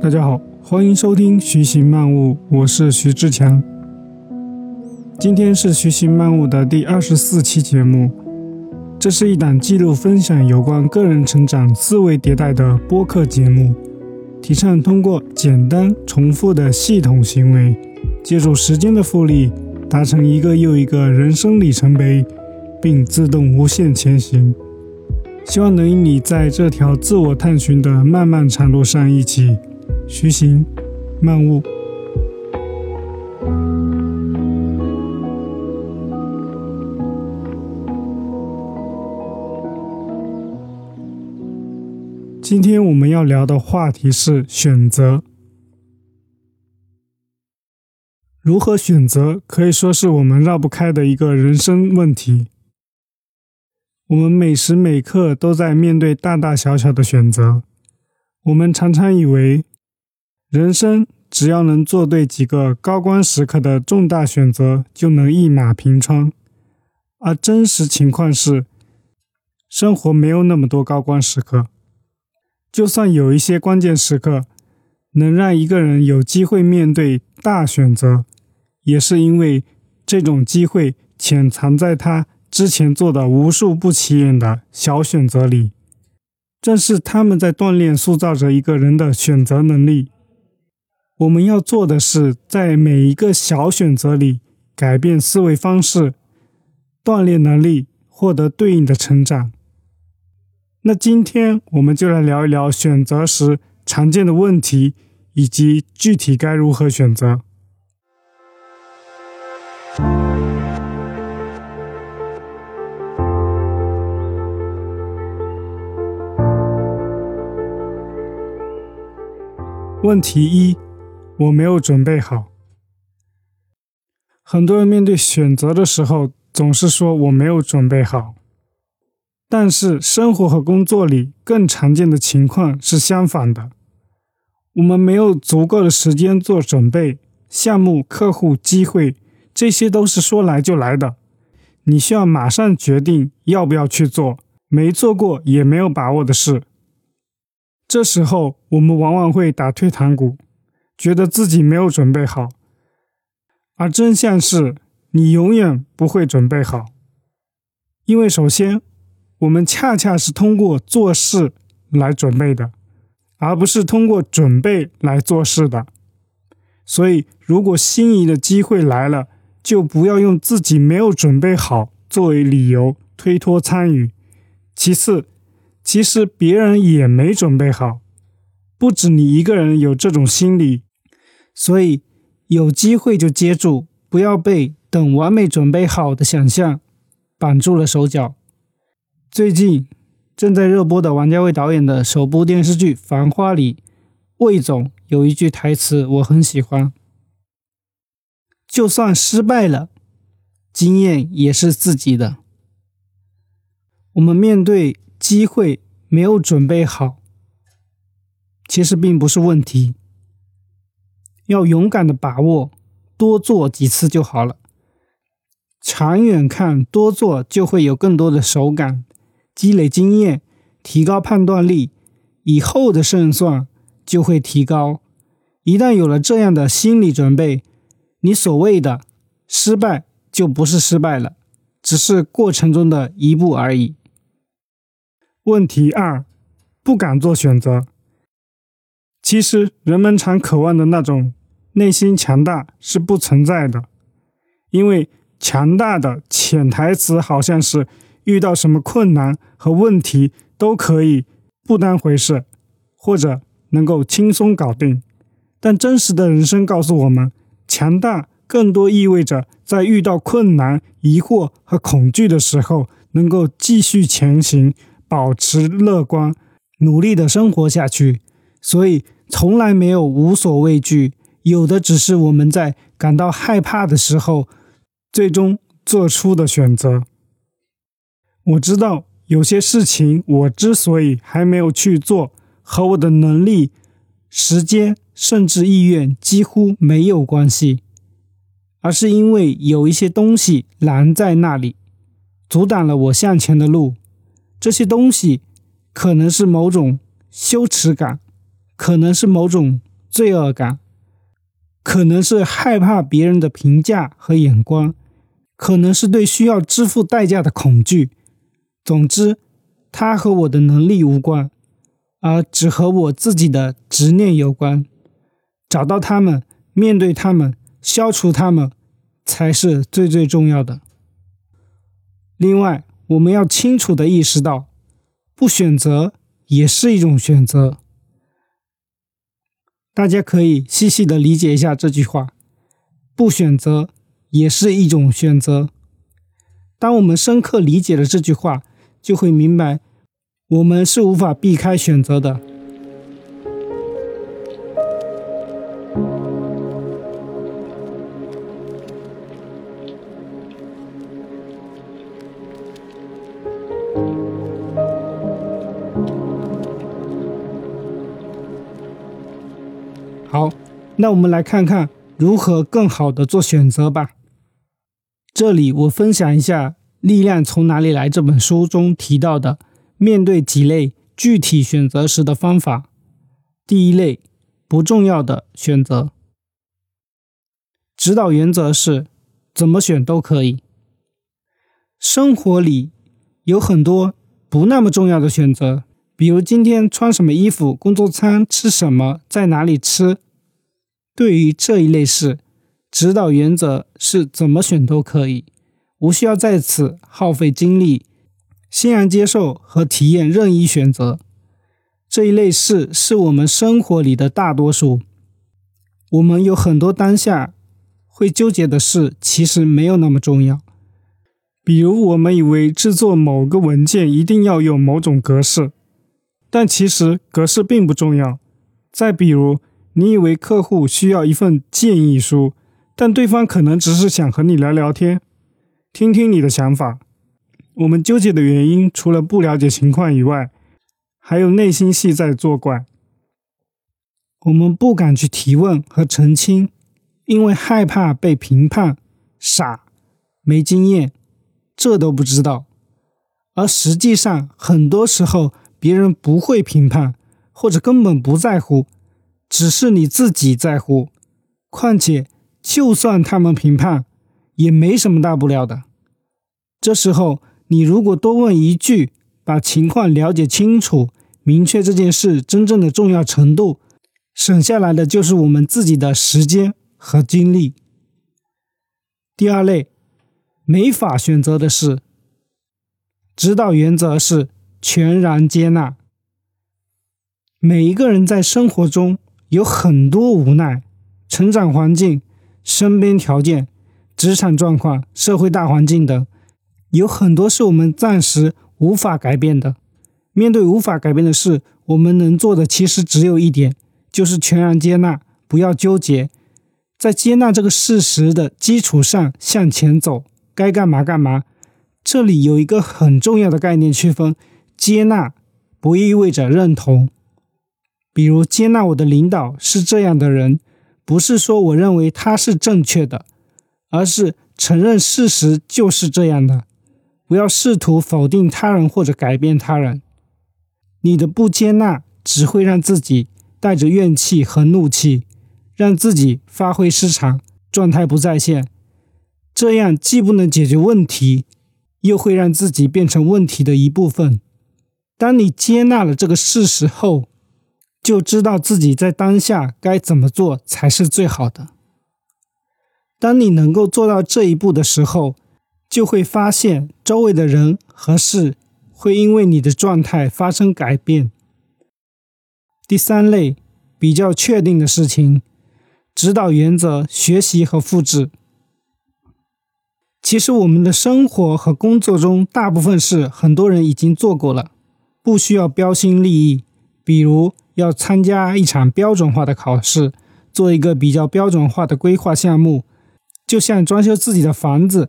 大家好，欢迎收听徐行漫悟，我是徐志强。今天是徐行漫悟的第二十四期节目，这是一档记录分享有关个人成长、思维迭代的播客节目，提倡通过简单重复的系统行为，借助时间的复利，达成一个又一个人生里程碑，并自动无限前行。希望能与你在这条自我探寻的漫漫长路上一起徐行漫悟。今天我们要聊的话题是选择。如何选择，可以说是我们绕不开的一个人生问题。我们每时每刻都在面对大大小小的选择。我们常常以为，人生只要能做对几个高光时刻的重大选择，就能一马平川。而真实情况是，生活没有那么多高光时刻。就算有一些关键时刻，能让一个人有机会面对大选择，也是因为这种机会潜藏在他。之前做的无数不起眼的小选择里，正是他们在锻炼、塑造着一个人的选择能力。我们要做的是，在每一个小选择里改变思维方式，锻炼能力，获得对应的成长。那今天我们就来聊一聊选择时常见的问题，以及具体该如何选择。问题一：我没有准备好。很多人面对选择的时候，总是说我没有准备好。但是生活和工作里更常见的情况是相反的：我们没有足够的时间做准备，项目、客户、机会，这些都是说来就来的。你需要马上决定要不要去做，没做过也没有把握的事。这时候，我们往往会打退堂鼓，觉得自己没有准备好。而真相是，你永远不会准备好，因为首先，我们恰恰是通过做事来准备的，而不是通过准备来做事的。所以，如果心仪的机会来了，就不要用自己没有准备好作为理由推脱参与。其次，其实别人也没准备好，不止你一个人有这种心理，所以有机会就接住，不要被等完美准备好的想象绑住了手脚。最近正在热播的王家卫导演的首部电视剧《繁花》里，魏总有一句台词我很喜欢：“就算失败了，经验也是自己的。”我们面对。机会没有准备好，其实并不是问题。要勇敢的把握，多做几次就好了。长远看，多做就会有更多的手感，积累经验，提高判断力，以后的胜算就会提高。一旦有了这样的心理准备，你所谓的失败就不是失败了，只是过程中的一步而已。问题二，不敢做选择。其实人们常渴望的那种内心强大是不存在的，因为强大的潜台词好像是遇到什么困难和问题都可以不当回事，或者能够轻松搞定。但真实的人生告诉我们，强大更多意味着在遇到困难、疑惑和恐惧的时候，能够继续前行。保持乐观，努力的生活下去。所以，从来没有无所畏惧，有的只是我们在感到害怕的时候，最终做出的选择。我知道有些事情，我之所以还没有去做，和我的能力、时间甚至意愿几乎没有关系，而是因为有一些东西拦在那里，阻挡了我向前的路。这些东西可能是某种羞耻感，可能是某种罪恶感，可能是害怕别人的评价和眼光，可能是对需要支付代价的恐惧。总之，它和我的能力无关，而只和我自己的执念有关。找到他们，面对他们，消除他们，才是最最重要的。另外，我们要清楚的意识到，不选择也是一种选择。大家可以细细的理解一下这句话：不选择也是一种选择。当我们深刻理解了这句话，就会明白，我们是无法避开选择的。那我们来看看如何更好的做选择吧。这里我分享一下。《力量从哪里来》这本书中提到的，面对几类具体选择时的方法。第一类，不重要的选择。指导原则是，怎么选都可以。生活里有很多不那么重要的选择，比如今天穿什么衣服、工作餐吃什么、在哪里吃。对于这一类事，指导原则是怎么选都可以。无需要在此耗费精力，欣然接受和体验任意选择这一类事，是我们生活里的大多数。我们有很多当下会纠结的事，其实没有那么重要。比如，我们以为制作某个文件一定要有某种格式，但其实格式并不重要。再比如，你以为客户需要一份建议书，但对方可能只是想和你聊聊天。听听你的想法。我们纠结的原因，除了不了解情况以外，还有内心戏在作怪。我们不敢去提问和澄清，因为害怕被评判傻、没经验，这都不知道。而实际上，很多时候别人不会评判，或者根本不在乎，只是你自己在乎。况且，就算他们评判，也没什么大不了的。这时候，你如果多问一句，把情况了解清楚，明确这件事真正的重要程度，省下来的就是我们自己的时间和精力。第二类，没法选择的事，指导原则是全然接纳。每一个人在生活中有很多无奈，成长环境、身边条件、职场状况、社会大环境等。有很多是我们暂时无法改变的。面对无法改变的事，我们能做的其实只有一点，就是全然接纳，不要纠结，在接纳这个事实的基础上向前走，该干嘛干嘛。这里有一个很重要的概念区分：接纳不意味着认同。比如，接纳我的领导是这样的人，不是说我认为他是正确的，而是承认事实就是这样的。不要试图否定他人或者改变他人，你的不接纳只会让自己带着怨气和怒气，让自己发挥失常，状态不在线。这样既不能解决问题，又会让自己变成问题的一部分。当你接纳了这个事实后，就知道自己在当下该怎么做才是最好的。当你能够做到这一步的时候，就会发现周围的人和事会因为你的状态发生改变。第三类比较确定的事情，指导原则：学习和复制。其实我们的生活和工作中大部分事很多人已经做过了，不需要标新立异。比如要参加一场标准化的考试，做一个比较标准化的规划项目，就像装修自己的房子。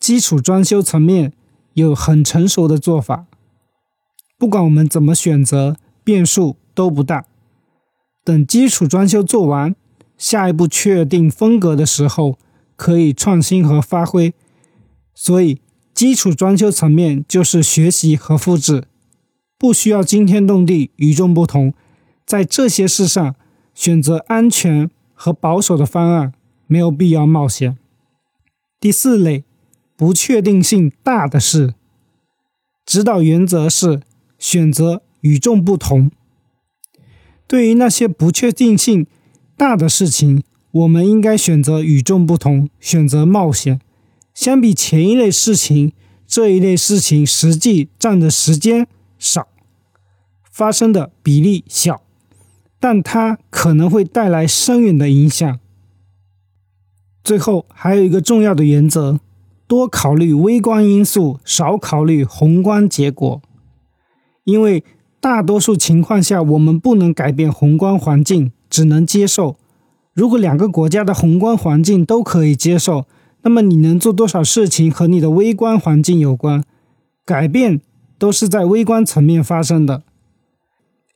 基础装修层面有很成熟的做法，不管我们怎么选择，变数都不大。等基础装修做完，下一步确定风格的时候，可以创新和发挥。所以，基础装修层面就是学习和复制，不需要惊天动地、与众不同，在这些事上选择安全和保守的方案，没有必要冒险。第四类，不确定性大的事，指导原则是选择与众不同。对于那些不确定性大的事情，我们应该选择与众不同，选择冒险。相比前一类事情，这一类事情实际占的时间少，发生的比例小，但它可能会带来深远的影响。最后还有一个重要的原则：多考虑微观因素，少考虑宏观结果。因为大多数情况下，我们不能改变宏观环境，只能接受。如果两个国家的宏观环境都可以接受，那么你能做多少事情和你的微观环境有关。改变都是在微观层面发生的。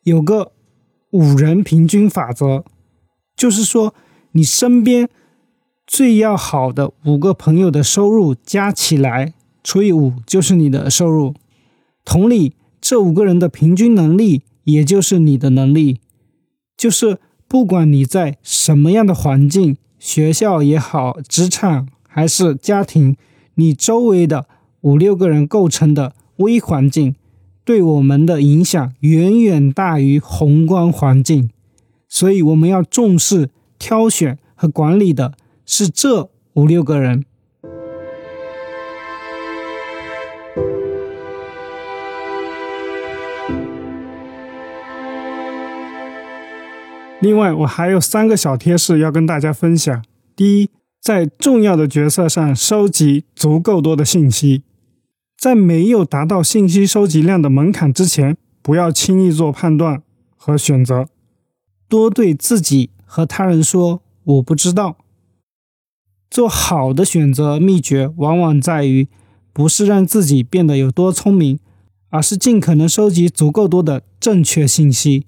有个五人平均法则，就是说你身边。最要好的五个朋友的收入加起来除以五就是你的收入。同理，这五个人的平均能力也就是你的能力。就是不管你在什么样的环境，学校也好，职场还是家庭，你周围的五六个人构成的微环境，对我们的影响远远大于宏观环境。所以我们要重视挑选和管理的。是这五六个人。另外，我还有三个小贴士要跟大家分享。第一，在重要的角色上收集足够多的信息，在没有达到信息收集量的门槛之前，不要轻易做判断和选择。多对自己和他人说“我不知道”。做好的选择秘诀，往往在于不是让自己变得有多聪明，而是尽可能收集足够多的正确信息，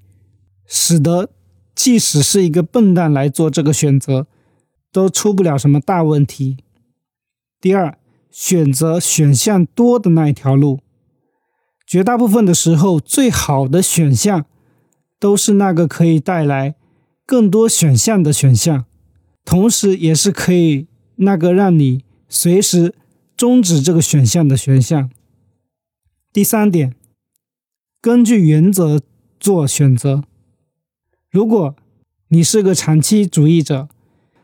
使得即使是一个笨蛋来做这个选择，都出不了什么大问题。第二，选择选项多的那一条路。绝大部分的时候，最好的选项都是那个可以带来更多选项的选项，同时也是可以。那个让你随时终止这个选项的选项。第三点，根据原则做选择。如果你是个长期主义者，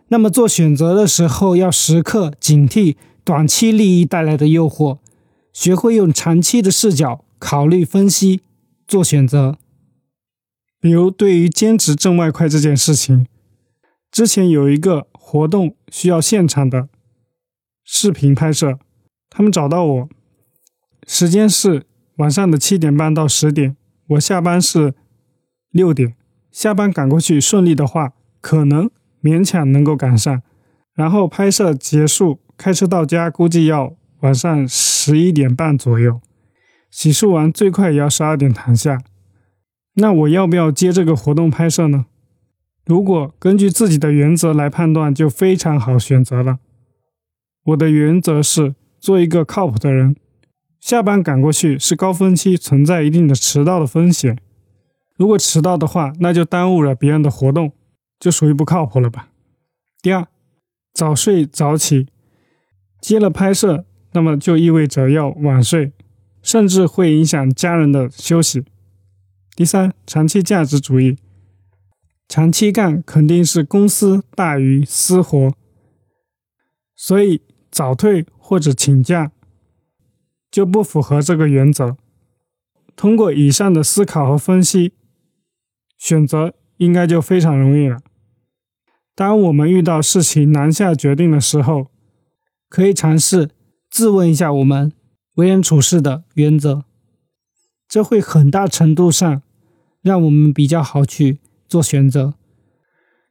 那么做选择的时候要时刻警惕短期利益带来的诱惑，学会用长期的视角考虑分析做选择。比如，对于兼职挣外快这件事情，之前有一个。活动需要现场的视频拍摄，他们找到我，时间是晚上的七点半到十点，我下班是六点，下班赶过去顺利的话，可能勉强能够赶上，然后拍摄结束，开车到家估计要晚上十一点半左右，洗漱完最快也要十二点躺下，那我要不要接这个活动拍摄呢？如果根据自己的原则来判断，就非常好选择了。我的原则是做一个靠谱的人。下班赶过去是高峰期，存在一定的迟到的风险。如果迟到的话，那就耽误了别人的活动，就属于不靠谱了吧。第二，早睡早起，接了拍摄，那么就意味着要晚睡，甚至会影响家人的休息。第三，长期价值主义。长期干肯定是公司大于私活，所以早退或者请假就不符合这个原则。通过以上的思考和分析，选择应该就非常容易了。当我们遇到事情难下决定的时候，可以尝试自问一下我们为人处事的原则，这会很大程度上让我们比较好去。做选择，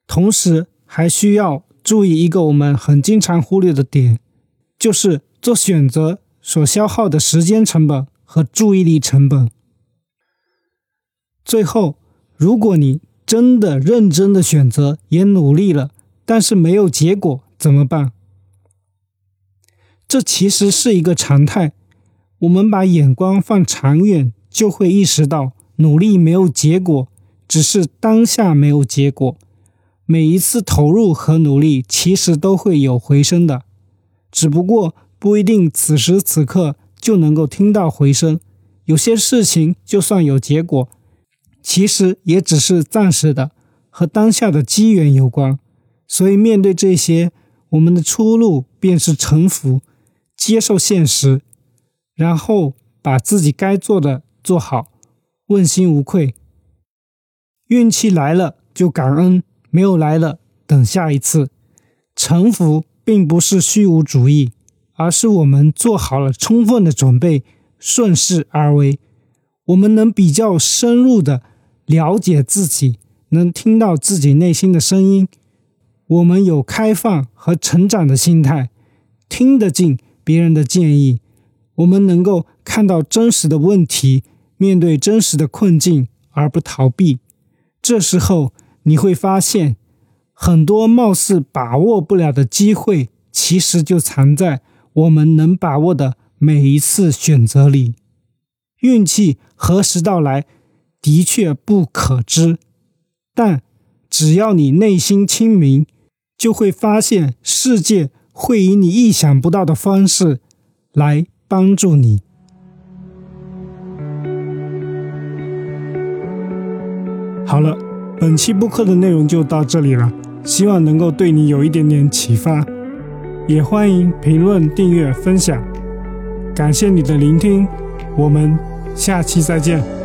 同时还需要注意一个我们很经常忽略的点，就是做选择所消耗的时间成本和注意力成本。最后，如果你真的认真的选择，也努力了，但是没有结果，怎么办？这其实是一个常态。我们把眼光放长远，就会意识到努力没有结果。只是当下没有结果。每一次投入和努力，其实都会有回声的，只不过不一定此时此刻就能够听到回声。有些事情就算有结果，其实也只是暂时的，和当下的机缘有关。所以面对这些，我们的出路便是臣服，接受现实，然后把自己该做的做好，问心无愧。运气来了就感恩。没有来了，等下一次。臣服并不是虚无主义，而是我们做好了充分的准备，顺势而为。我们能比较深入的了解自己，能听到自己内心的声音。我们有开放和成长的心态，听得进别人的建议。我们能够看到真实的问题，面对真实的困境而不逃避。这时候。你会发现，很多貌似把握不了的机会，其实就藏在我们能把握的每一次选择里。运气何时到来，的确不可知，但只要你内心清明，就会发现世界会以你意想不到的方式来帮助你。好了。本期播客的内容就到这里了，希望能够对你有一点点启发，也欢迎评论、订阅、分享，感谢你的聆听，我们下期再见。